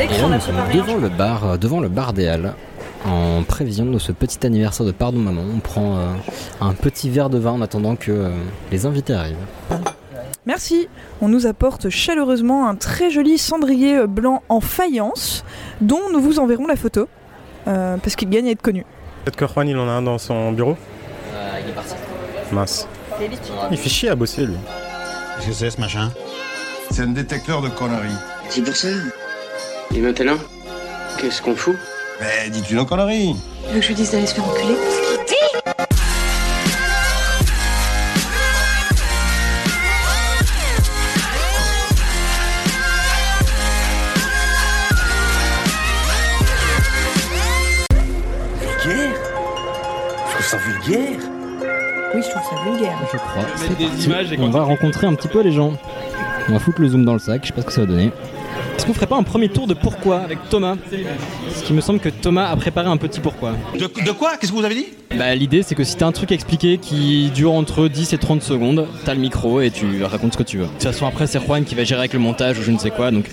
Et là, nous sommes devant le bar, euh, devant le bar des Halles. En prévision de ce petit anniversaire de Pardon Maman, on prend euh, un petit verre de vin en attendant que euh, les invités arrivent. Merci. On nous apporte chaleureusement un très joli cendrier blanc en faïence, dont nous vous enverrons la photo, euh, parce qu'il gagne à être connu. Peut-être que Juan il en a un dans son bureau il est parti. Mince. Il fait chier à bosser lui. Qu'est-ce que c'est ce machin? C'est un détecteur de conneries. C'est pour ça? Et maintenant, qu'est-ce qu'on fout? Mais dis-tu nos conneries Tu veux que je lui dise d'aller se faire enculer? Vulgaire? Je trouve ça vulgaire. Oui, je trouve ça vulgaire. Je crois. Des images et On va rencontrer un petit peu les gens. On va foutre le zoom dans le sac, je sais pas ce que ça va donner. Est-ce qu'on ferait pas un premier tour de pourquoi avec Thomas Parce qu'il me semble que Thomas a préparé un petit pourquoi. De, de quoi? Qu'est-ce que vous avez dit? Bah l'idée c'est que si t'as un truc à expliquer qui dure entre 10 et 30 secondes, t'as le micro et tu racontes ce que tu veux. De toute façon après c'est Juan qui va gérer avec le montage ou je ne sais quoi donc...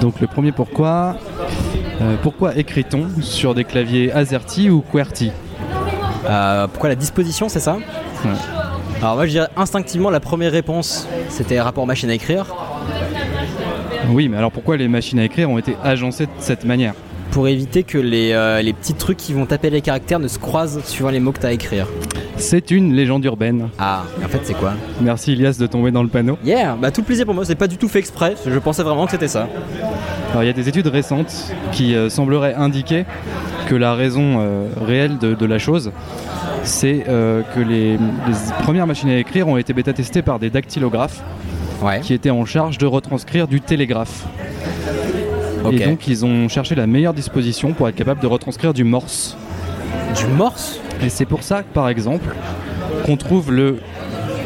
Donc le premier pourquoi, euh, pourquoi écrit-on sur des claviers AZERTY ou QWERTY? Euh, pourquoi la disposition c'est ça? Ouais. Alors moi je dirais instinctivement la première réponse c'était rapport machine à écrire. Oui, mais alors pourquoi les machines à écrire ont été agencées de cette manière Pour éviter que les, euh, les petits trucs qui vont taper les caractères ne se croisent suivant les mots que t'as à écrire. C'est une légende urbaine. Ah, en fait c'est quoi? Merci Ilias de tomber dans le panneau. Yeah, bah tout le plaisir pour moi, c'est pas du tout fait exprès, je pensais vraiment que c'était ça. Alors il y a des études récentes qui euh, sembleraient indiquer que la raison euh, réelle de, de la chose, c'est que les, les premières machines à écrire ont été bêta-testées par des dactylographes Ouais. qui étaient en charge de retranscrire du télégraphe. Et donc ils ont cherché la meilleure disposition pour être capable de retranscrire du morse. Du morse Et c'est pour ça, par exemple, qu'on trouve le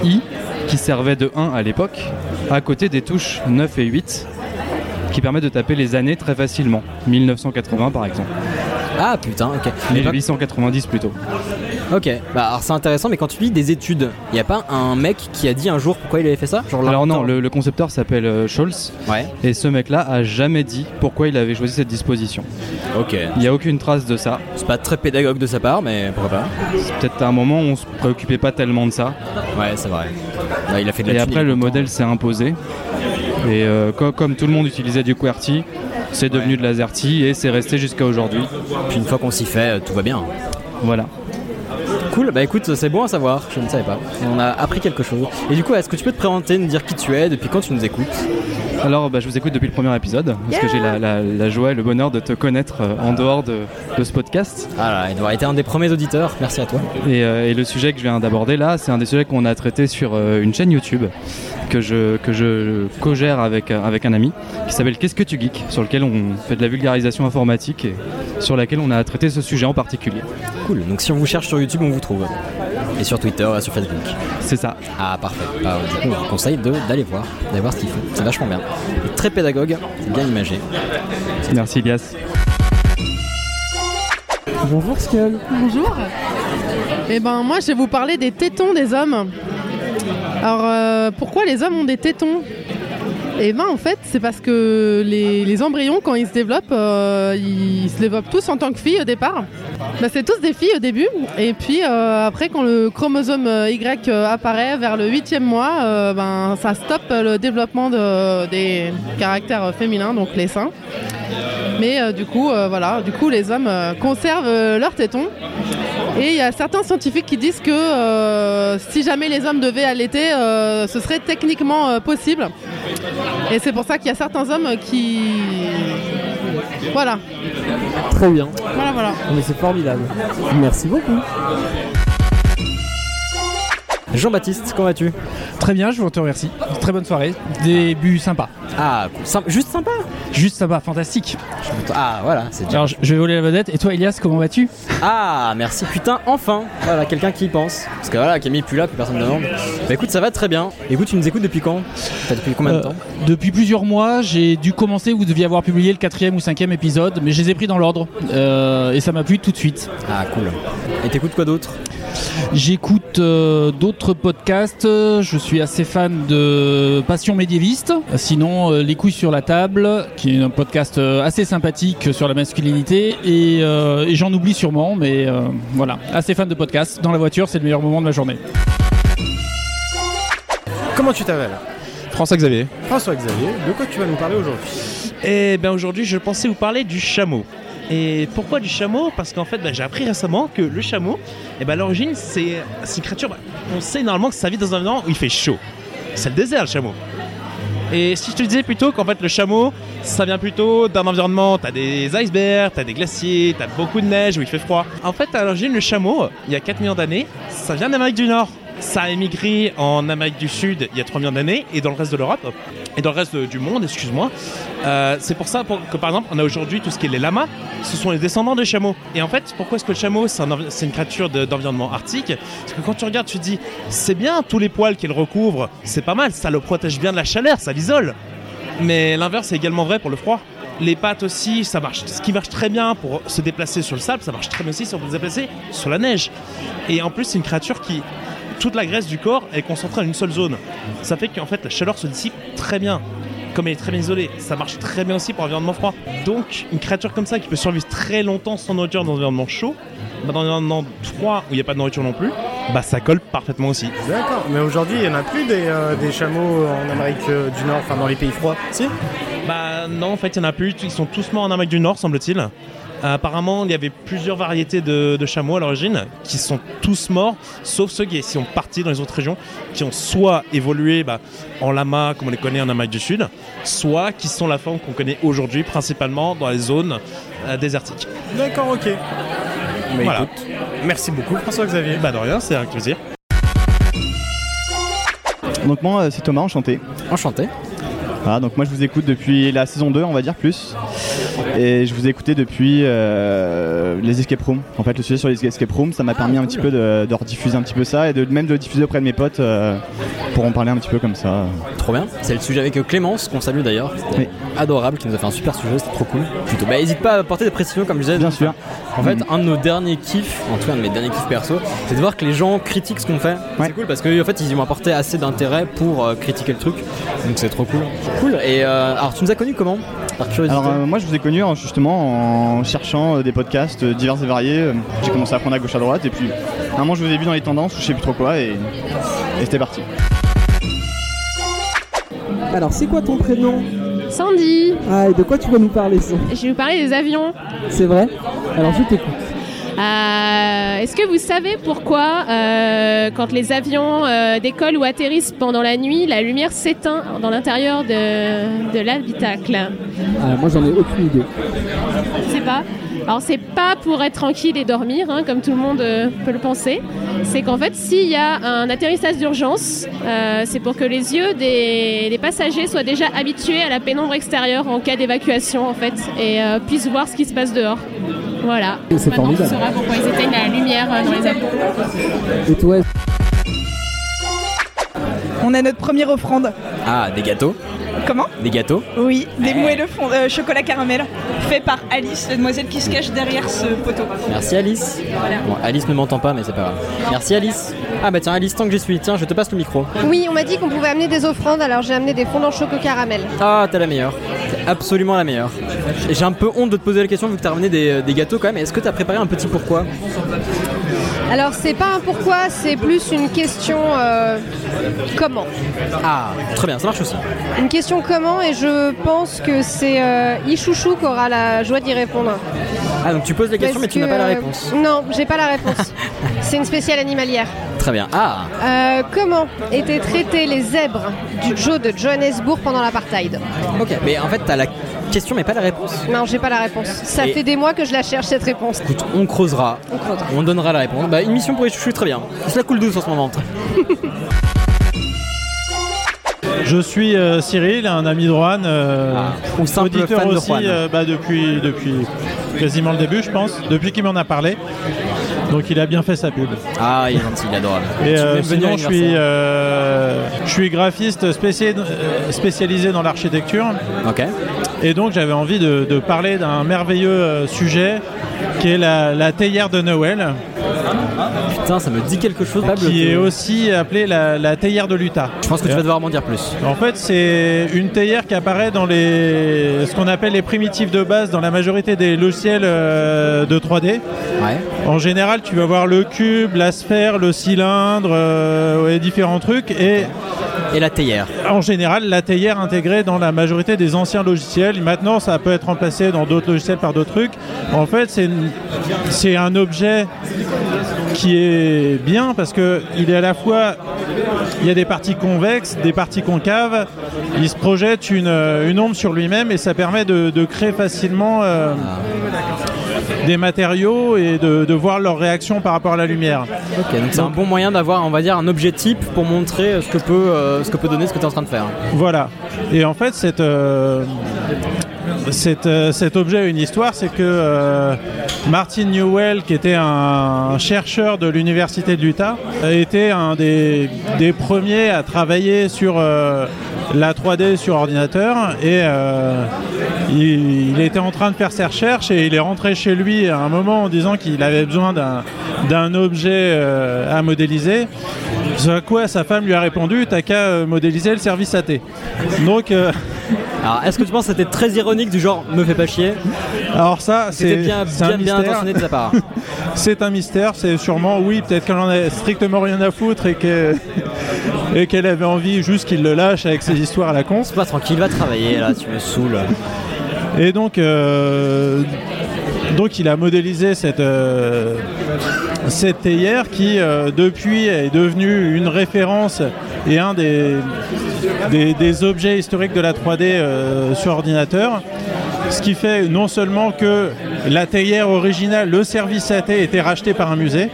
I qui servait de 1 à l'époque à côté des touches 9 et 8 qui permettent de taper les années très facilement. 1980 par exemple. Ah putain, ok. Mais pas- 1890 plutôt. Ok, bah alors c'est intéressant, mais quand tu lis des études, y a pas un mec qui a dit un jour pourquoi il avait fait ça Genre Alors non, le, le concepteur s'appelle euh, Scholz Ouais, et ce mec-là a jamais dit pourquoi il avait choisi cette disposition. ok. Il n'y a aucune trace de ça. C'est pas très pédagogue de sa part, mais pourquoi pas C'est peut-être à un moment où on se préoccupait pas tellement de ça. Ouais, c'est vrai. Bah, il a fait de la Et après, il le modèle s'est imposé. Et euh, co- comme tout le monde utilisait du QWERTY, c'est devenu de l'AZERTY et c'est resté jusqu'à aujourd'hui. Puis une fois qu'on s'y fait, euh, tout va bien. Voilà. Cool, bah écoute, c'est bon à savoir, je ne savais pas. On a appris quelque chose. Et du coup, est-ce que tu peux te présenter, nous dire qui tu es, depuis quand tu nous écoutes? Alors, bah, je vous écoute depuis le premier épisode, parce que j'ai la, la- la joie et le bonheur de te connaître euh, en dehors de, de ce podcast. Ah là, il doit avoir été un des premiers auditeurs, merci à toi. Et, euh, et le sujet que je viens d'aborder là, c'est un des sujets qu'on a traité sur euh, une chaîne YouTube que je, que je co-gère avec, avec un ami qui s'appelle Qu'est-ce que tu geeks? Sur lequel on fait de la vulgarisation informatique et sur laquelle on a traité ce sujet en particulier. Cool, donc si on vous cherche sur YouTube, on vous trouve. Et sur Twitter, et sur Facebook. C'est ça. Ah parfait. Bah, du coup, on vous conseille de- d'aller voir, d'aller voir ce qu'il fait. C'est vachement bien. Très pédagogue, bien imagé. Merci Elias. Bonjour Skull. Bonjour. Eh ben moi je vais vous parler des tétons des hommes. Alors euh, pourquoi les hommes ont des tétons? Eh ben en fait c'est parce que les, les embryons quand ils se développent, euh, ils se développent tous en tant que filles au départ. Bah, c'est tous des filles au début et puis euh, après quand le chromosome euh, Y euh, apparaît vers le huitième mois, ben ça stoppe le développement de- des caractères féminins donc les seins. Mais du coup, voilà, du coup, les hommes conservent leurs tétons. Et il y a certains scientifiques qui disent que si jamais les hommes devaient allaiter, ce serait techniquement possible. Et c'est pour ça qu'il y a certains hommes qui, voilà, Très bien. voilà, voilà. Mais c'est formidable. Merci beaucoup. Jean-Baptiste, comment vas-tu? Très bien, je vous te remercie. Très bonne soirée. Début sympa. Ah, cool. Sympa- juste sympa? Juste sympa, fantastique. Ah, voilà, c'est déjà. Alors, je je vais voler la vedette. Et toi, Elias, comment vas-tu? Ah, merci, putain, enfin Voilà, quelqu'un qui y pense. Parce que voilà, Camille plus là, plus personne ne demande. Bah écoute, ça va très bien. Écoute, tu nous écoutes depuis quand? Enfin, depuis combien de Euh, temps? Depuis plusieurs mois, j'ai dû commencer. Vous deviez avoir publié le quatrième ou cinquième épisode, mais je les ai pris dans l'ordre. Euh, et ça m'a plu tout de suite. Ah, cool. Et t'écoutes quoi d'autre? J'écoute euh, d'autres podcasts. Je suis assez fan de Passion médiéviste. Sinon, euh, Les couilles sur la table, qui est un podcast euh, assez sympathique sur la masculinité. Et, euh, et j'en oublie sûrement, mais euh, voilà, assez fan de podcasts. Dans la voiture, c'est le meilleur moment de ma journée. Comment tu t'appelles? François Xavier. François Xavier, de quoi tu vas nous parler aujourd'hui? Eh bien aujourd'hui je pensais vous parler du chameau. Et pourquoi du chameau? Parce qu'en fait bah, j'ai appris récemment que le chameau, eh ben, l'origine c'est c'est une créature, bah, on sait normalement que ça vit dans un environnement où il fait chaud. C'est le désert le chameau. Et si je te disais plutôt qu'en fait le chameau, ça vient plutôt d'un environnement, t'as des icebergs, t'as des glaciers, t'as beaucoup de neige où il fait froid. En fait à l'origine le chameau, il y a 4 millions d'années, ça vient d'Amérique du Nord. Ça a émigré en Amérique du Sud il y a 3 millions d'années et dans le reste de l'Europe et dans le reste du monde, excuse-moi. Euh, c'est pour ça que par exemple on a aujourd'hui tout ce qui est les lamas, ce sont les descendants des chameaux. Et en fait, pourquoi est-ce que le chameau c'est un une créature de- d'environnement arctique? Parce que quand tu regardes, tu te dis c'est bien tous les poils qu'il recouvre, c'est pas mal, ça le protège bien de la chaleur, ça l'isole. Mais l'inverse est également vrai pour le froid. Les pattes aussi, ça marche. Ce qui marche très bien pour se déplacer sur le sable, ça marche très bien aussi si on peut se déplacer sur la neige. Et en plus, c'est une créature qui, toute la graisse du corps est concentrée en une seule zone. Ça fait qu'en fait, la chaleur se dissipe très bien. Comme elle est très bien isolée, ça marche très bien aussi pour l'environnement froid. Donc, une créature comme ça qui peut survivre très longtemps sans nourriture dans un environnement chaud, bah, dans un environnement froid où il n'y a pas de nourriture non plus, bah ça colle parfaitement aussi. D'accord, mais aujourd'hui il n'y en a plus des, euh, des chameaux en Amérique euh, du Nord, enfin dans les pays froids? Si Bah non, en fait, il n'y en a plus. Ils sont tous morts en Amérique du Nord, semble-t-il. Euh, apparemment, il y avait plusieurs variétés de, de chameaux à l'origine qui sont tous morts, sauf ceux qui sont partis dans les autres régions, qui ont soit évolué bah, en lama, comme on les connaît en Amérique du Sud, soit qui sont la forme qu'on connaît aujourd'hui, principalement dans les zones euh, désertiques. D'accord, ok. Mais Voilà. écoute, merci beaucoup François Xavier. Bah de rien, c'est un plaisir. Donc moi euh, c'est Thomas, enchanté. Enchanté. Voilà, donc moi je vous écoute depuis la saison 2 on va dire plus. Et je vous ai écouté depuis euh, les escape rooms. En fait le sujet sur les escape rooms ça m'a permis un petit peu de, de rediffuser un petit peu ça et de même de le diffuser auprès de mes potes euh, pour en parler un petit peu comme ça. Trop bien. C'est le sujet avec euh, Clémence, qu'on salue d'ailleurs. C'était Oui. adorable, qui nous a fait un super sujet, c'était trop cool. Plutôt. Bah, n'hésite pas à apporter des précisions, comme je disais. Bien sûr. En fait, Mhm. un de nos derniers kiffs, en tout cas un de mes derniers kiffs perso, c'est de voir que les gens critiquent ce qu'on fait. C'est cool parce que en fait, ils ont apporté assez d'intérêt pour euh, critiquer le truc. Donc c'est trop cool. Cool. Et euh, alors, tu nous as connus comment Par curiosité. Alors euh, moi je vous ai connu en- justement en cherchant euh, des podcasts divers et variés. J'ai commencé à apprendre à gauche à droite et puis à un moment je vous ai vu dans les tendances ou je sais plus trop quoi et, et c'était parti. Alors, c'est quoi ton prénom? Sandy, Ah, et de quoi tu vas nous parler ça? Je vais vous parler des avions. C'est vrai? Alors, je t'écoute. Euh, Est-ce que vous savez pourquoi, euh, quand les avions euh, décollent ou atterrissent pendant la nuit, la lumière s'éteint dans l'intérieur de, de l'habitacle? Ah, moi, j'en ai aucune idée. Je sais pas. Alors c'est pas pour être tranquille et dormir, hein, comme tout le monde euh, peut le penser. C'est qu'en fait, s'il y a un atterrissage d'urgence, euh, c'est pour que les yeux des, des passagers soient déjà habitués à la pénombre extérieure en cas d'évacuation, en fait, et euh, puissent voir ce qui se passe dehors. Voilà. C'est Maintenant, tu formidable. sauras pourquoi ils éteignent la lumière euh, dans les avions. Et toi On a notre première offrande. Ah, des gâteaux. Comment Des gâteaux. Oui, des Eh. moelleux fond- euh, chocolat caramel, fait par Alice, la demoiselle qui se cache derrière ce poteau. Merci Alice. Bon, Alice ne m'entend pas, mais c'est pas grave. Merci Alice. Ah bah tiens Alice, tant que j'y suis, tiens, je te passe le micro. Oui, on m'a dit qu'on pouvait amener des offrandes, alors j'ai amené des fondants choco caramel. Ah, t'es la meilleure. T'es absolument la meilleure. J'ai un peu honte de te poser la question vu que t'as ramené des, des gâteaux quand même. Est-ce que t'as préparé un petit pourquoi? Alors c'est pas un pourquoi, c'est plus une question euh, comment. Ah, très bien, ça marche aussi. Une question comment et je pense que c'est euh, Ichouchou qui aura la joie d'y répondre. Ah, donc tu poses la question mais tu n'as pas la euh, réponse. Non, j'ai pas la réponse. c'est une spéciale animalière. Très bien. Ah, Euh, comment étaient traités les zèbres du Joe de Johannesburg pendant l'apartheid? Ok. Mais en fait, t'as la question mais pas la réponse. Non, j'ai pas la réponse. Ça Et- fait des mois que je la cherche cette réponse. Écoute, on creusera. On creusera. On donnera la réponse. Bah, une mission pour les chouchous, très bien. C'est la cool douce en ce moment. Je suis euh, Cyril, un ami de Juan, euh, simple auditeur fan de aussi Juan. euh, bah, depuis, depuis quasiment le début, je pense, depuis qu'il m'en a parlé. Donc il a bien fait sa pub. Ah, il est gentil, il est adorable. Et euh, sinon, je suis, euh, je suis graphiste spécialisé, spécialisé dans l'architecture. Ok. Et donc j'avais envie de, parler d'un merveilleux euh, sujet qui est la théière de Noël. Putain, ça me dit quelque chose. Pablo, qui est aussi appelée la, la théière de l'Utah. Je pense que tu vas devoir m'en dire plus. En fait, c'est une théière qui apparaît dans les, ce qu'on appelle les primitives de base dans la majorité des logiciels euh, de 3D. En général, tu vas voir le cube, la sphère, le cylindre, euh, ouais, différents trucs. Et, et la théière. En général, la théière intégrée dans la majorité des anciens logiciels. Maintenant, ça peut être remplacé dans d'autres logiciels par d'autres trucs. En fait, c'est une- c'est un objet qui est bien parce que il est à la fois il y a des parties convexes, des parties concaves. Il se projette une, une ombre sur lui-même et ça permet de, de créer facilement euh, des matériaux et de, de voir leur réaction par rapport à la lumière. Donc c'est un bon moyen d'avoir, on va dire, un objet type pour montrer ce que peut, euh, ce que peut donner ce que tu es en train de faire. Voilà. Et en fait, cette, euh, cette, euh, cet objet a une histoire, c'est que euh, Martin Newell, qui était un chercheur de l'université de l'Utah, a été un des, premiers à travailler sur euh, la 3D sur ordinateur et il, était en train de faire ses recherches et il est rentré chez lui à un moment en disant qu'il avait besoin d'un objet à modéliser. Ce à quoi sa femme lui a répondu T'as qu'à euh, modéliser le service AT. Donc. euh, Alors, est-ce que tu penses que c'était très ironique du genre me fais pas chier? Alors ça, c'est bien, c'est un bien, bien intentionné de sa part. c'est un mystère, c'est sûrement oui, peut-être qu'elle en a strictement rien à foutre et que- et qu'elle avait envie juste qu'il le lâche avec ses histoires à la con. C'est pas tranquille, va travailler là, tu me saoules. Et donc, euh, donc il a modélisé cette, euh, cette théière qui, euh, depuis, est devenue une référence et un des, des, des objets historiques de la 3D euh, sur ordinateur. Ce qui fait non seulement que la théière originale, le service AT, était racheté par un musée.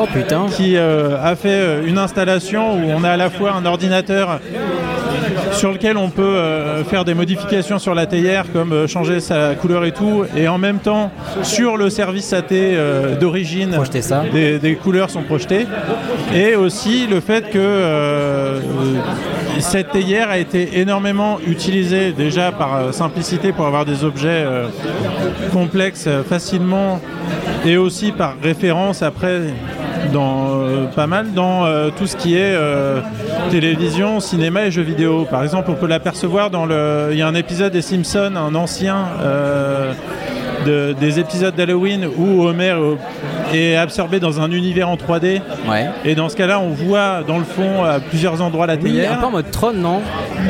Oh putain. Qui euh, a fait une installation où on a à la fois un ordinateur sur lequel on peut euh, faire des modifications sur la théière, comme euh, changer sa couleur et tout, et en même temps sur le service AT euh, d'origine, des, des couleurs sont projetées, et aussi le fait que cette théière a été énormément utilisée déjà par simplicité pour avoir des objets complexes facilement, et aussi par référence après dans euh, pas mal dans euh, tout ce qui est euh, télévision, cinéma et jeux vidéo. Par exemple, on peut l'apercevoir dans le. Il y a un épisode des Simpsons, un ancien de- des épisodes d'Halloween où Homer est absorbé dans un univers en 3D. Et dans ce cas-là, on voit dans le fond à plusieurs endroits la Oui, théière. un peu en mode Tron, non?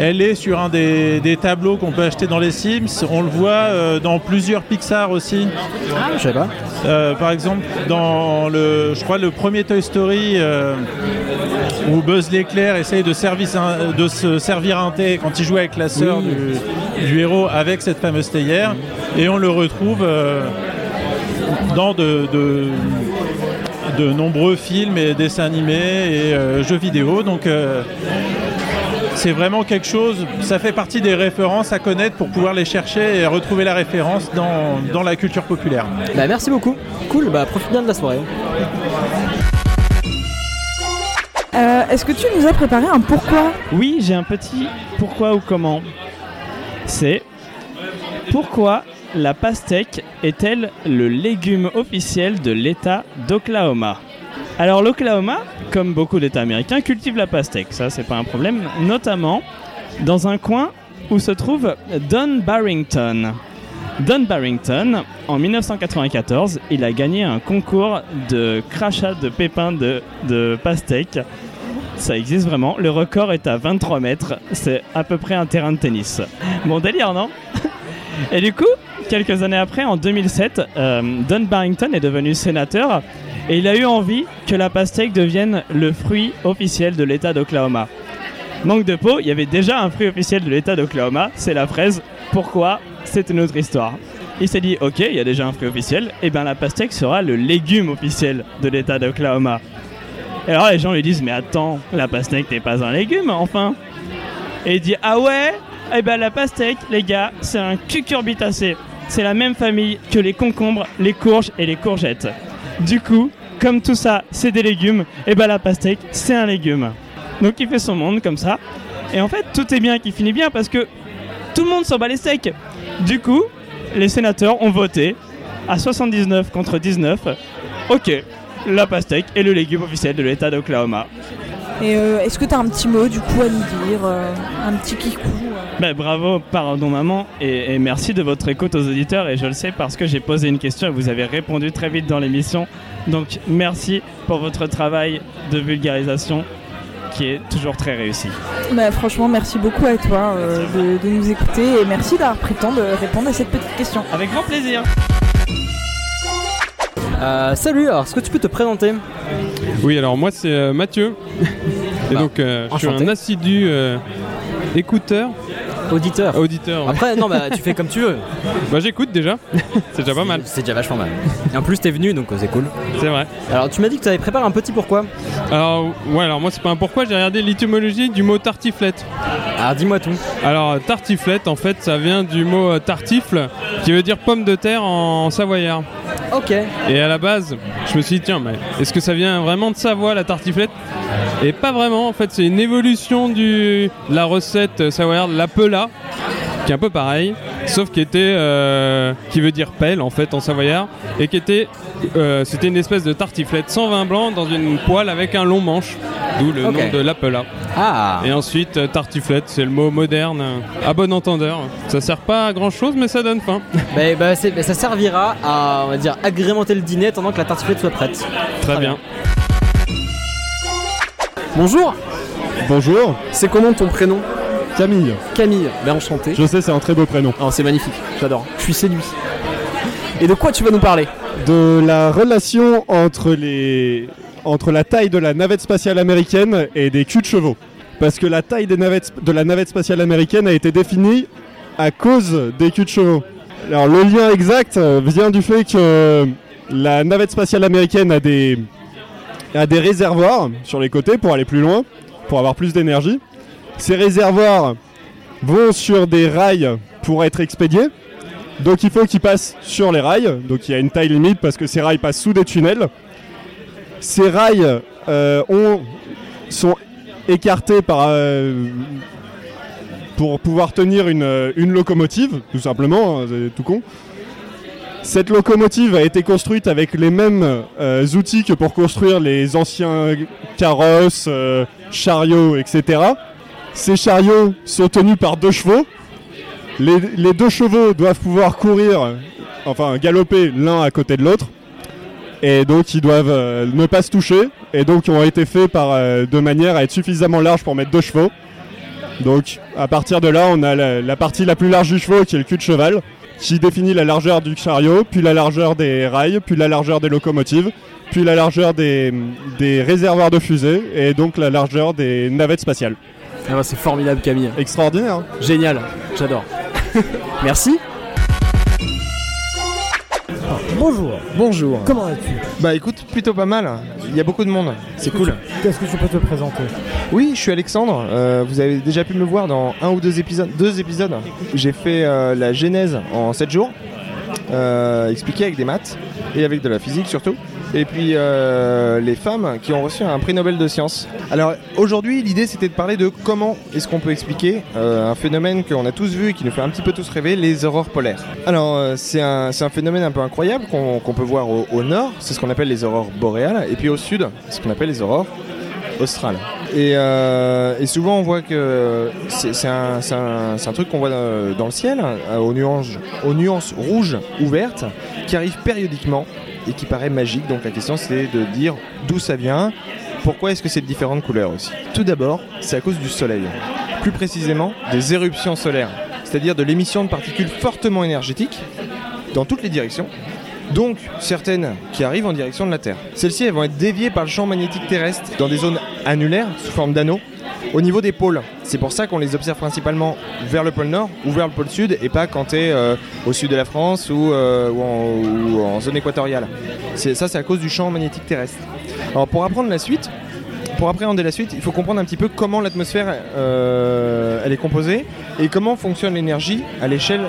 Elle est sur un des, des tableaux qu'on peut acheter dans les Sims. On le voit euh, dans plusieurs Pixar aussi. Ah, je sais pas. Euh, par exemple, dans le, je crois le premier Toy Story euh, où Buzz l'éclair essaye de, service de se servir un thé quand il joue avec la sœur Oui. du, du héros avec cette fameuse théière, et on le retrouve euh, dans de, de- de nombreux films et dessins animés et euh, jeux vidéo. Donc euh, c'est vraiment quelque chose, ça fait partie des références à connaître pour pouvoir les chercher et retrouver la référence dans, dans la culture populaire. Bah merci beaucoup. Cool, bah profite bien de la soirée. Euh, Est-ce que tu nous as préparé un pourquoi? Oui, j'ai un petit pourquoi ou comment. C'est pourquoi la pastèque est-elle le légume officiel de l'État d'Oklahoma? Alors l'Oklahoma, comme beaucoup d'États américains, cultive la pastèque, ça c'est pas un problème, notamment dans un coin où se trouve Don Barrington. Don Barrington, en 1994, il a gagné un concours de crachat de pépins de, pastèque. Ça existe vraiment. Le record est à 23 mètres. C'est à peu près un terrain de tennis. Bon délire, non? Et du coup, quelques années après, en 2007, euh, Don Barrington est devenu sénateur et il a eu envie que la pastèque devienne le fruit officiel de l'État d'Oklahoma. Manque de peau, il y avait déjà un fruit officiel de l'État d'Oklahoma, c'est la fraise. Pourquoi? C'est une autre histoire. Il s'est dit, ok, il y a déjà un fruit officiel, et bien la pastèque sera le légume officiel de l'État d'Oklahoma. Et alors les gens lui disent, mais attends, la pastèque n'est pas un légume, enfin Et il dit, ah ouais? Eh ben la pastèque, les gars, c'est un cucurbitacé. C'est la même famille que les concombres, les courges et les courgettes. Du coup, comme tout ça, c'est des légumes, et ben la pastèque, c'est un légume. Donc il fait son monde comme ça. Et en fait, tout est bien qui finit bien parce que tout le monde s'en bat les steaks. Du coup, les sénateurs ont voté à 79 contre 19. Ok, la pastèque est le légume officiel de l'État d'Oklahoma. Et euh, est-ce que tu as un petit mot du coup à nous dire euh, Un petit kikou Ben, bravo, pardon maman, et, et merci de votre écoute aux auditeurs. Et je le sais parce que j'ai posé une question et vous avez répondu très vite dans l'émission. Donc merci pour votre travail de vulgarisation qui est toujours très réussi. Bah, franchement, merci beaucoup à toi euh, de, de nous écouter et merci d'avoir pris le temps de répondre à cette petite question. Avec grand plaisir. Euh, salut, alors est-ce que tu peux te présenter? Oui, alors moi c'est euh, Mathieu. Et Bah, donc euh, je suis un assidu euh, écouteur. Auditeur. Auditeur. ouais. Après, non, bah tu fais comme tu veux. Bah j'écoute déjà. c'est déjà pas mal. C'est déjà vachement mal. Et en plus, t'es venu donc euh, c'est cool. C'est vrai. Alors, tu m'as dit que tu avais préparé un petit pourquoi Alors ouais, alors moi c'est pas un pourquoi, j'ai regardé l'étymologie du mot tartiflette. Alors dis-moi tout. Alors tartiflette en fait ça vient du mot euh, tartifle qui veut dire pomme de terre en savoyard. Ok. Et à la base, je me suis dit, tiens, est-ce que ça vient vraiment de Savoie, la tartiflette? Et pas vraiment, en fait, c'est une évolution de la recette euh, savoyarde, la pela, qui est un peu pareil, sauf qui était, euh, qui veut dire pelle, en fait, en savoyard, et qui était, euh, c'était une espèce de tartiflette sans vin blanc dans une poêle avec un long manche, d'où le nom de la pela. Ah Et ensuite, euh, tartiflette, c'est le mot moderne, à bon entendeur. Ça sert pas à grand chose, mais ça donne faim. bah, bah, c'est- bah, ça servira à, on va dire, agrémenter le dîner attendant que la tartiflette soit prête. Très bien. Bonjour Bonjour, C'est comment ton prénom? Camille. Camille. Ben enchanté. Je sais, c'est un très beau prénom. Oh, c'est magnifique, j'adore. Je suis séduit. Et de quoi tu vas nous parler? De la relation entre les entre la taille de la navette spatiale américaine et des culs de chevaux. Parce que la taille des navettes, de la navette spatiale américaine a été définie à cause des culs de chevaux. Alors le lien exact euh, vient du fait que la navette spatiale américaine a des, a des réservoirs sur les côtés pour aller plus loin, pour avoir plus d'énergie. Ces réservoirs vont sur des rails pour être expédiés. Donc il faut qu'ils passent sur les rails. Donc il y a une taille limite parce que ces rails passent sous des tunnels. Ces rails euh, ont- sont écartés euh, pour pouvoir tenir une, locomotive, tout simplement, hein, c'est tout con. Cette locomotive a été construite avec les mêmes euh, outils que pour construire les anciens carrosses, chariots, etc. Ces chariots sont tenus par deux chevaux. Les, deux chevaux doivent pouvoir courir, enfin galoper l'un à côté de l'autre. Et donc ils doivent euh, ne pas se toucher. Et donc ils ont été faits par, euh, de manière à être suffisamment large pour mettre deux chevaux. Donc à partir de là, on a la, partie la plus large du cheval qui est le cul de cheval, qui définit la largeur du chariot, puis la largeur des rails, puis la largeur des locomotives, puis la largeur des, des réservoirs de fusées, et donc la largeur des navettes spatiales. Ah bah, c'est formidable Camille. Extraordinaire. hein. Génial, j'adore. Merci. Bonjour. Bonjour. Comment vas-tu? Bah écoute, plutôt pas mal. Il y a beaucoup de monde. C'est cool. Qu'est-ce que tu peux te présenter? Oui, je suis Alexandre. Euh, vous avez déjà pu me voir dans un ou deux épisodes. Deux épisodes. J'ai fait euh, la genèse en 7 jours, euh, expliqué avec des maths et avec de la physique surtout. Et puis euh, les femmes qui ont reçu un prix Nobel de sciences. Alors aujourd'hui, l'idée c'était de parler de comment est-ce qu'on peut expliquer euh, un phénomène qu'on a tous vu et qui nous fait un petit peu tous rêver, les aurores polaires. Alors euh, c'est un, c'est un phénomène un peu incroyable qu'on peut voir au, au nord, c'est ce qu'on appelle les aurores boréales, et puis au sud, ce qu'on appelle les aurores australes. Et, euh, et souvent on voit que c'est c'est un, c'est un- c'est un truc qu'on voit dans, dans le ciel, euh, aux, nuances, aux nuances rouges ou vertes, qui arrive périodiquement et qui paraît magique. Donc la question c'est de dire d'où ça vient, pourquoi est-ce que c'est de différentes couleurs aussi. Tout d'abord, c'est à cause du soleil. Plus précisément, des éruptions solaires, c'est-à-dire de l'émission de particules fortement énergétiques dans toutes les directions. Donc, certaines qui arrivent en direction de la Terre. Celles-ci, elles vont être déviées par le champ magnétique terrestre dans des zones annulaires, sous forme d'anneaux, au niveau des pôles. C'est pour ça qu'on les observe principalement vers le pôle Nord ou vers le pôle Sud, et pas quand tu es au sud de la France ou, euh, en, ou en zone équatoriale. Ça, c'est à cause du champ magnétique terrestre. Alors, pour apprendre la suite, pour appréhender la suite, il faut comprendre un petit peu comment l'atmosphère euh, est composée et comment fonctionne l'énergie à l'échelle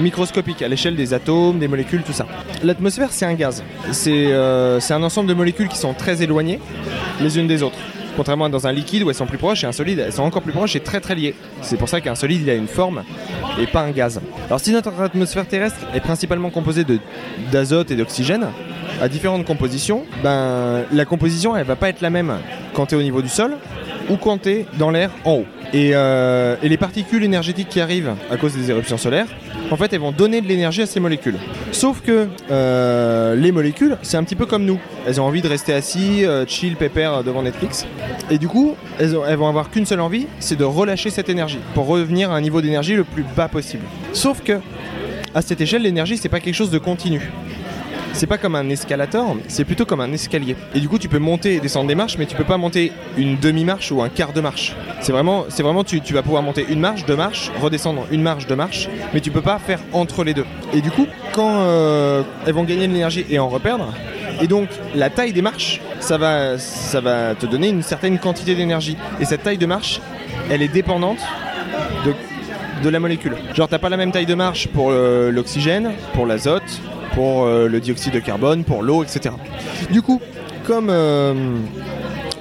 microscopique, à l'échelle des atomes, des molécules, tout ça. L'atmosphère, c'est un gaz. C'est euh, c'est un ensemble de molécules qui sont très éloignées les unes des autres. Contrairement à dans un liquide où elles sont plus proches et un solide, elles sont encore plus proches et très très liées. C'est pour ça qu'un solide il a une forme et pas un gaz. Alors si notre atmosphère terrestre est principalement composée d'azote et d'oxygène, à différentes compositions, ben, la composition elle va pas être la même quand tu es au niveau du sol ou quand tu es dans l'air en haut. Et, euh, et les particules énergétiques qui arrivent à cause des éruptions solaires, en fait, elles vont donner de l'énergie à ces molécules. Sauf que euh, les molécules, c'est un petit peu comme nous. Elles ont envie de rester assis, euh, chill, pépère devant Netflix. Et du coup, elles, ont- elles vont avoir qu'une seule envie, c'est de relâcher cette énergie pour revenir à un niveau d'énergie le plus bas possible. Sauf que à cette échelle, l'énergie, c'est pas quelque chose de continu. C'est pas comme un escalator, c'est plutôt comme un escalier. Et du coup, tu peux monter et descendre des marches, mais tu peux pas monter une demi-marche ou un quart de marche. C'est vraiment, c'est vraiment tu, vas pouvoir monter une marche, deux marches, redescendre une marche, deux marches, mais tu peux pas faire entre les deux. Et du coup, quand euh, elles vont gagner de l'énergie et en reperdre, et donc la taille des marches, ça va, ça va te donner une certaine quantité d'énergie. Et cette taille de marche, elle est dépendante de de la molécule. Genre t'as pas la même taille de marche pour euh, l'oxygène, pour l'azote, pour euh, le dioxyde de carbone, pour l'eau, etc. Du coup, comme euh,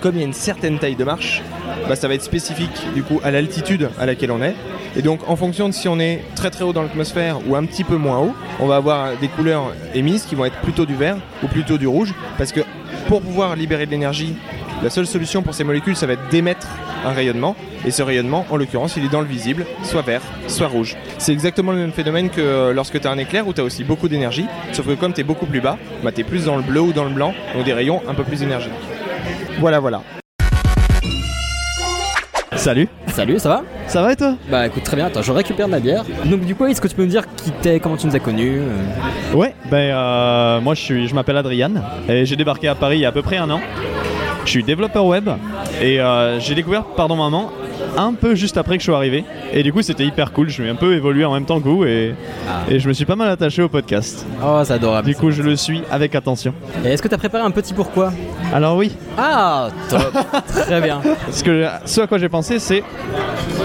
comme il y a une certaine taille de marche, bah, ça va être spécifique du coup à l'altitude à laquelle on est. Et donc en fonction de si on est très très haut dans l'atmosphère ou un petit peu moins haut, on va avoir des couleurs émises qui vont être plutôt du vert ou plutôt du rouge. Parce que pour pouvoir libérer de l'énergie, la seule solution pour ces molécules, ça va être d'émettre un rayonnement. Et ce rayonnement, en l'occurrence, il est dans le visible, soit vert, soit rouge. C'est exactement le même phénomène que euh, lorsque tu as un éclair où tu as aussi beaucoup d'énergie. Sauf que comme tu es beaucoup plus bas, bah, tu es plus dans le bleu ou dans le blanc, donc des rayons un peu plus énergétiques. Voilà, voilà. Salut. Salut, ça va? Ça va et toi? Bah écoute, très bien. Attends, je récupère ma bière. Donc du coup, est-ce que tu peux me dire qui t'es, comment tu nous as connus euh? Ouais, ben euh, moi je suis, je m'appelle Adrian et j'ai débarqué à Paris il y a à peu près un an. Je suis développeur web et euh, j'ai découvert Pardon Maman un peu juste après que je sois arrivé et du coup c'était hyper cool. Je suis un peu évolué en même temps que vous et, et je me suis pas mal attaché au podcast. Oh, c'est adorable. Du coup je le suis avec attention. Et est-ce que t'as préparé un petit pourquoi? Alors oui. Ah, top. très bien. Parce que ce à quoi j'ai pensé c'est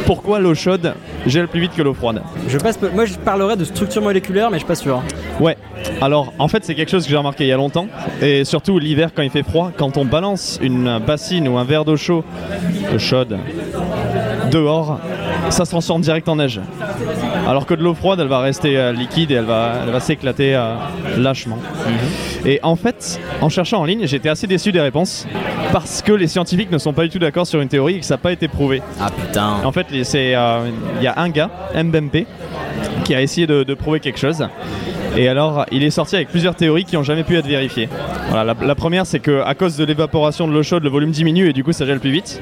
pourquoi l'eau chaude gèle plus vite que l'eau froide. Je passe, moi je parlerai de structure moléculaire, mais je suis pas sûr. Ouais, alors en fait c'est quelque chose que j'ai remarqué il y a longtemps et surtout l'hiver quand il fait froid, quand on balance une bassine ou un verre d'eau chaud, d'eau chaude, dehors, ça se transforme direct en neige. Alors que de l'eau froide elle va rester euh, liquide et elle va, elle va s'éclater euh, lâchement. Et en fait, en cherchant en ligne, j'étais assez déçu des réponses parce que les scientifiques ne sont pas du tout d'accord sur une théorie et que ça n'a pas été prouvé. Ah putain. En fait, c'est euh, il y a un gars, Mbempe, qui a essayé de, de prouver quelque chose. Et alors, il est sorti avec plusieurs théories qui n'ont jamais pu être vérifiées. La, première, c'est que à cause de l'évaporation de l'eau chaude, le volume diminue et du coup, ça gèle plus vite.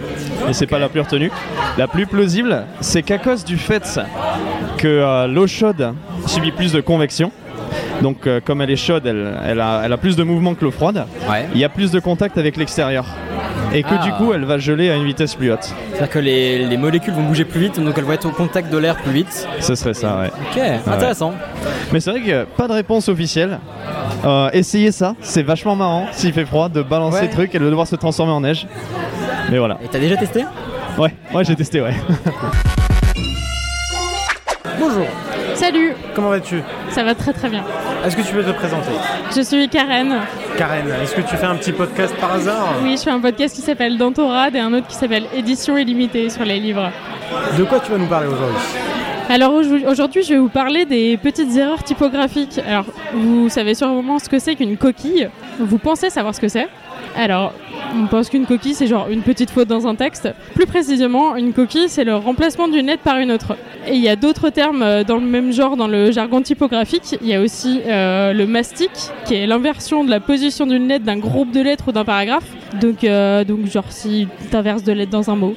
Et c'est pas la plus retenue. La plus plausible, c'est qu'à cause du fait que euh, l'eau chaude subit plus de convection. Donc, euh, comme elle est chaude, elle, elle a, elle a plus de mouvement que l'eau froide. Il y a plus de contact avec l'extérieur. Et que Ah. du coup, elle va geler à une vitesse plus haute. C'est-à-dire que les, les molécules vont bouger plus vite, donc elles vont être au contact de l'air plus vite. Ce serait ça, ouais. Ok, intéressant. Mais c'est vrai que pas de réponse officielle. Euh, essayez ça, c'est vachement marrant s'il fait froid de balancer Ouais. le truc et de devoir se transformer en neige. Mais voilà. Et t'as déjà testé? Ouais, ouais, j'ai testé, ouais. Bonjour, Salut, comment vas-tu ça va très très bien. Est-ce que tu peux te présenter Je suis Karen. Karen, est-ce que tu fais un petit podcast par hasard Oui, je fais un podcast qui s'appelle Dantorade et un autre qui s'appelle Édition illimitée sur les livres. De quoi tu vas nous parler aujourd'hui Alors au- aujourd'hui, je vais vous parler des petites erreurs typographiques. Alors, vous savez sûrement ce que c'est qu'une coquille. Vous pensez savoir ce que c'est? Alors, on pense qu'une coquille, c'est genre une petite faute dans un texte. Plus précisément, une coquille, c'est le remplacement d'une lettre par une autre. Et il y a d'autres termes euh, dans le même genre dans le jargon typographique. Il y a aussi euh, le mastic, qui est l'inversion de la position d'une lettre d'un groupe de lettres ou d'un paragraphe. Donc, euh, donc genre si tu inverses deux lettres dans un mot.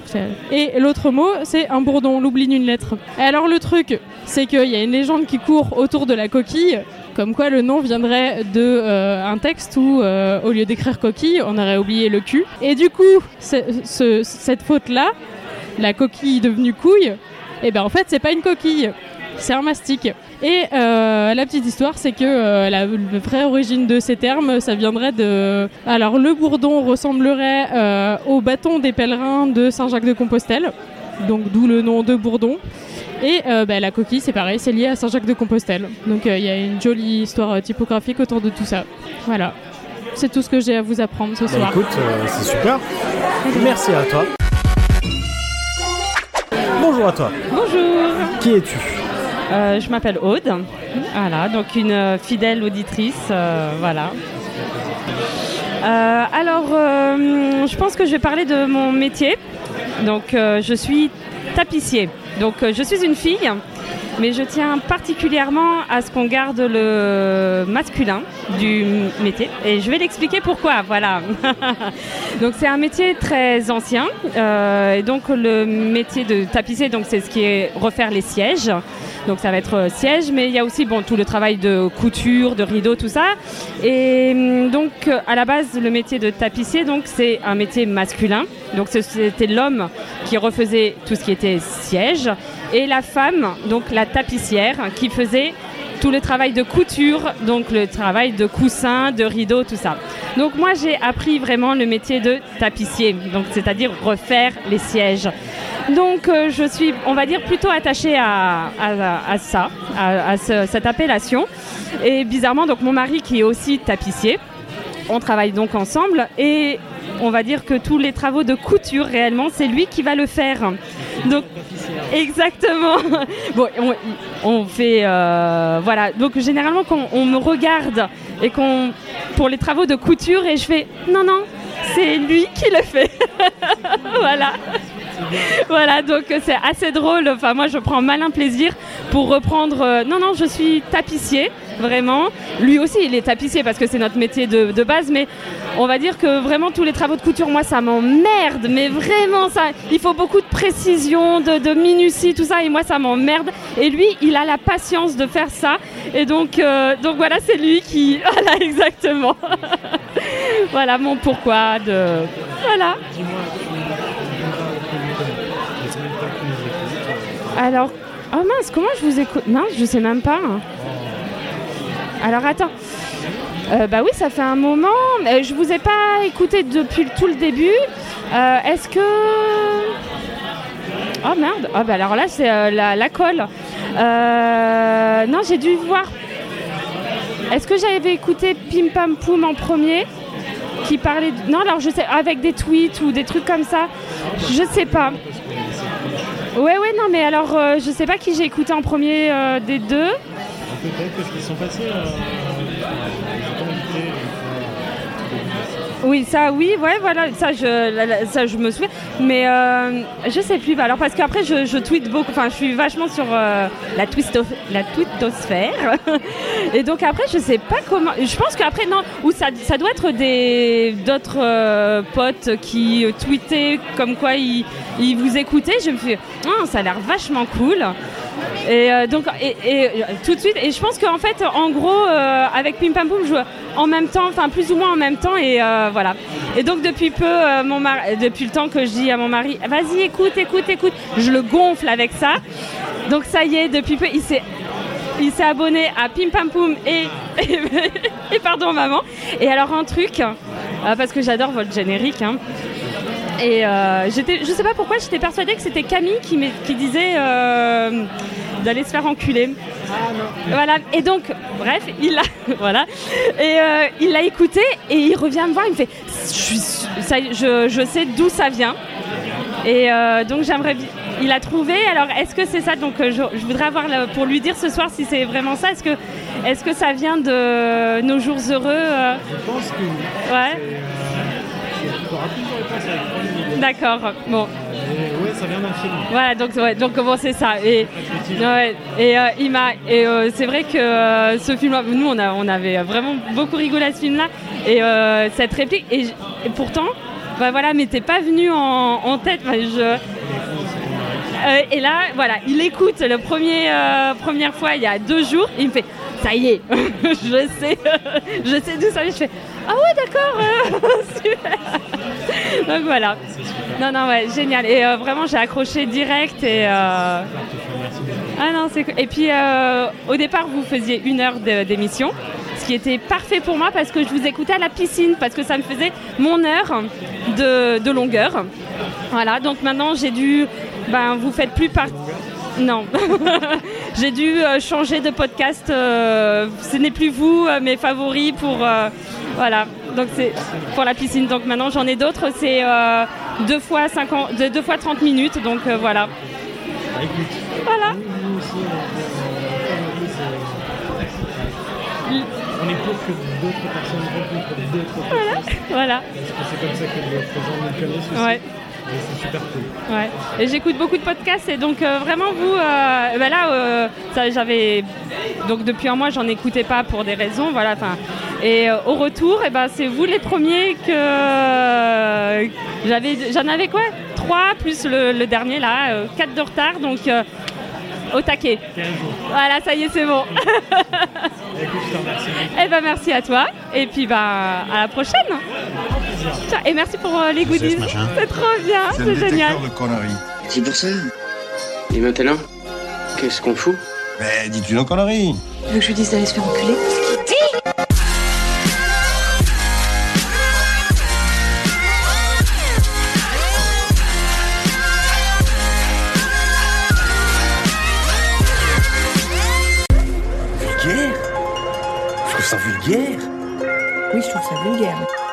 Et l'autre mot, c'est un bourdon, l'oubli d'une lettre. Et alors le truc, c'est qu'il y a une légende qui court autour de la coquille, comme quoi le nom viendrait de euh, un texte où, euh, au lieu d'écrire coquille, on aurait oublié le cul. Et du coup, ce- ce- cette faute-là, la coquille devenue couille, et ben en fait, c'est pas une coquille, c'est un mastic. Et euh, la petite histoire, c'est que la, vraie origine de ces termes, ça viendrait de. Alors, le bourdon ressemblerait au bâton des pèlerins de Saint-Jacques-de-Compostelle, donc d'où le nom de bourdon. Et euh, bah, la coquille, c'est pareil, c'est lié à Saint-Jacques-de-Compostelle. Donc euh, il y a une jolie histoire euh, typographique autour de tout ça. Voilà. C'est tout ce que j'ai à vous apprendre ce Bah soir. écoute, euh, c'est super. Merci à toi. Bonjour à toi. Bonjour. Qui es-tu? Euh, je m'appelle Aude. Voilà, donc une euh, fidèle auditrice. euh, voilà. Euh, alors, euh, je pense que je vais parler de mon métier. Donc, euh, je suis tapissier. Donc, euh, je suis une fille, mais je tiens particulièrement à ce qu'on garde le masculin du métier. Et je vais l'expliquer pourquoi. Voilà. donc, c'est un métier très ancien. Euh, et donc, le métier de tapissier, donc, c'est ce qui est refaire les sièges. Donc ça va être euh, siège, mais il y a aussi bon, tout le travail de couture, de rideau, tout ça. Et hum, donc à la base, le métier de tapissier, donc c'est un métier masculin. Donc c'était l'homme qui refaisait tout ce qui était siège, et la femme, donc la tapissière, qui faisait tout le travail de couture, donc le travail de coussin, de rideau, tout ça. Donc moi j'ai appris vraiment le métier de tapissier, donc c'est-à-dire refaire les sièges. Donc euh, je suis, on va dire, plutôt attachée à, ça, à, à ce- cette appellation. Et bizarrement, donc mon mari qui est aussi tapissier, on travaille donc ensemble et on va dire que tous les travaux de couture réellement, c'est lui qui va le faire. Donc exactement. Bon, on, fait euh, voilà. Donc généralement quand on me regarde et qu'on pour les travaux de couture et je fais non non, c'est lui qui le fait. voilà. voilà, donc c'est assez drôle. Enfin, moi, je prends malin plaisir pour reprendre. euh, non, non, je suis tapissier, vraiment. Lui aussi, il est tapissier parce que c'est notre métier de, base, mais on va dire que vraiment tous les travaux de couture, moi, ça m'emmerde. Mais vraiment, ça, il faut beaucoup de précision, de, minutie, tout ça, et moi, ça m'emmerde. Et lui, il a la patience de faire ça. Et donc, euh, donc voilà, c'est lui qui. Voilà, exactement. voilà mon pourquoi de. Voilà. Alors, oh mince, comment je vous écoute? Mince, je sais même pas. Alors attends. Euh, bah oui, ça fait un moment. Euh, je vous ai pas écouté depuis tout le début. Euh, Est-ce que. Oh merde. Ah bah alors là, c'est euh, la, colle. Non, j'ai dû voir. Est-ce que j'avais écouté Pim Pam Poum en premier qui parlait non alors je sais avec des tweets ou des trucs comme ça je sais pas ouais ouais non mais alors je sais pas qui j'ai écouté en premier des deux Peut-être qu'ils sont passés. euh, Oui, ça, oui, ouais, voilà, ça, je, ça, je me souviens. Mais euh, je sais plus. Alors, parce qu'après, je, je tweete beaucoup. Enfin, je suis vachement sur euh, la, twisto, la tweetosphère. Et donc, après, je sais pas comment. Je pense qu'après, non, ou ça, ça doit être des d'autres euh, potes qui euh, tweetaient comme quoi ils, ils vous écoutaient. Je me suis Ah, ça a l'air vachement cool. Et euh, donc, et, euh, tout de suite, et je pense qu'en fait, en gros, euh, avec Pim Pam Poum, je joue en même temps, enfin plus ou moins en même temps, et voilà. Et donc, depuis peu, mon depuis le temps que je dis à mon mari, vas-y, écoute, écoute, écoute, je le gonfle avec ça. Donc, ça y est, depuis peu, il s'est. Il s'est abonné à Pim Pam Poum et, et, et pardon maman. Et alors un truc, parce que j'adore votre générique, hein, et euh, j'étais, je sais pas pourquoi, j'étais persuadée que c'était Camille qui, qui disait euh, d'aller se faire enculer. Voilà. Et donc, bref, il l'a, voilà. Et euh, il l'a écouté et il revient me voir. Il me fait, je, ça je, je sais d'où ça vient. Et euh, donc j'aimerais, il a trouvé. Alors, est-ce que c'est ça? Donc, je, je voudrais avoir pour lui dire ce soir si c'est vraiment ça. Est-ce que, est-ce que ça vient de nos jours heureux euh? Je pense que. Ouais. Réponses avec. D'accord. Bon. Et ouais, ça vient d'un film. Voilà, donc, ouais, donc bon, c'est ça. Et, ouais, et euh, il m'a, et euh, c'est vrai que euh, ce film, nous, on, a, on avait vraiment beaucoup rigolé à ce film-là. Et cette réplique, et, pourtant, bah voilà, m'était pas venu en, en tête. Je, euh, et là, voilà, il écoute premier, euh, première fois il y a deux jours. Il me fait, ça y est, je sais, je sais d'où ça vient. Je fais, ah ouais, d'accord, euh. Donc voilà. Non, non, ouais, génial. Et vraiment, j'ai accroché direct et. euh, Ah non. Et puis, au départ, vous faisiez une heure d'émission, ce qui était parfait pour moi parce que je vous écoutais à la piscine, parce que ça me faisait mon heure de, de longueur. Voilà, donc maintenant, j'ai dû. Ben, vous faites plus partie. Non. j'ai dû euh, changer de podcast. euh, ce n'est plus vous, euh, mes favoris pour. voilà, donc c'est pour la piscine. Donc maintenant, j'en ai d'autres. C'est deux, fois 50, deux, fois 30 minutes. Donc voilà. Voilà. On- est pour que d'autres personnes rencontrent d'autres Voilà, podcasts. voilà. Parce que c'est comme ça que d'autres gens nous connaissent aussi. Ouais. C'est super cool. Ouais. Et j'écoute beaucoup de podcasts et donc euh, vraiment vous, euh, ben là, euh, ça, j'avais donc depuis un mois j'en écoutais pas pour des raisons, voilà. Enfin, et au retour, et ben c'est vous les premiers que j'avais, j'en avais quoi? Trois plus le, le dernier là, quatre de retard, donc au taquet. Voilà, ça y est, c'est bon. Écoute, je te remercie. Eh ben merci à toi et puis bah à la prochaine. Ciao. Et merci pour euh, les goodies. C'est trop bien, C'est génial. détecteur de conneries. C'est pour ça. Et maintenant, qu'est-ce qu'on fout? Mais dis-tu nos conneries Tu veux que je lui dise d'aller se faire enculer? Vulgaire. Oui, je trouve ça vulgaire.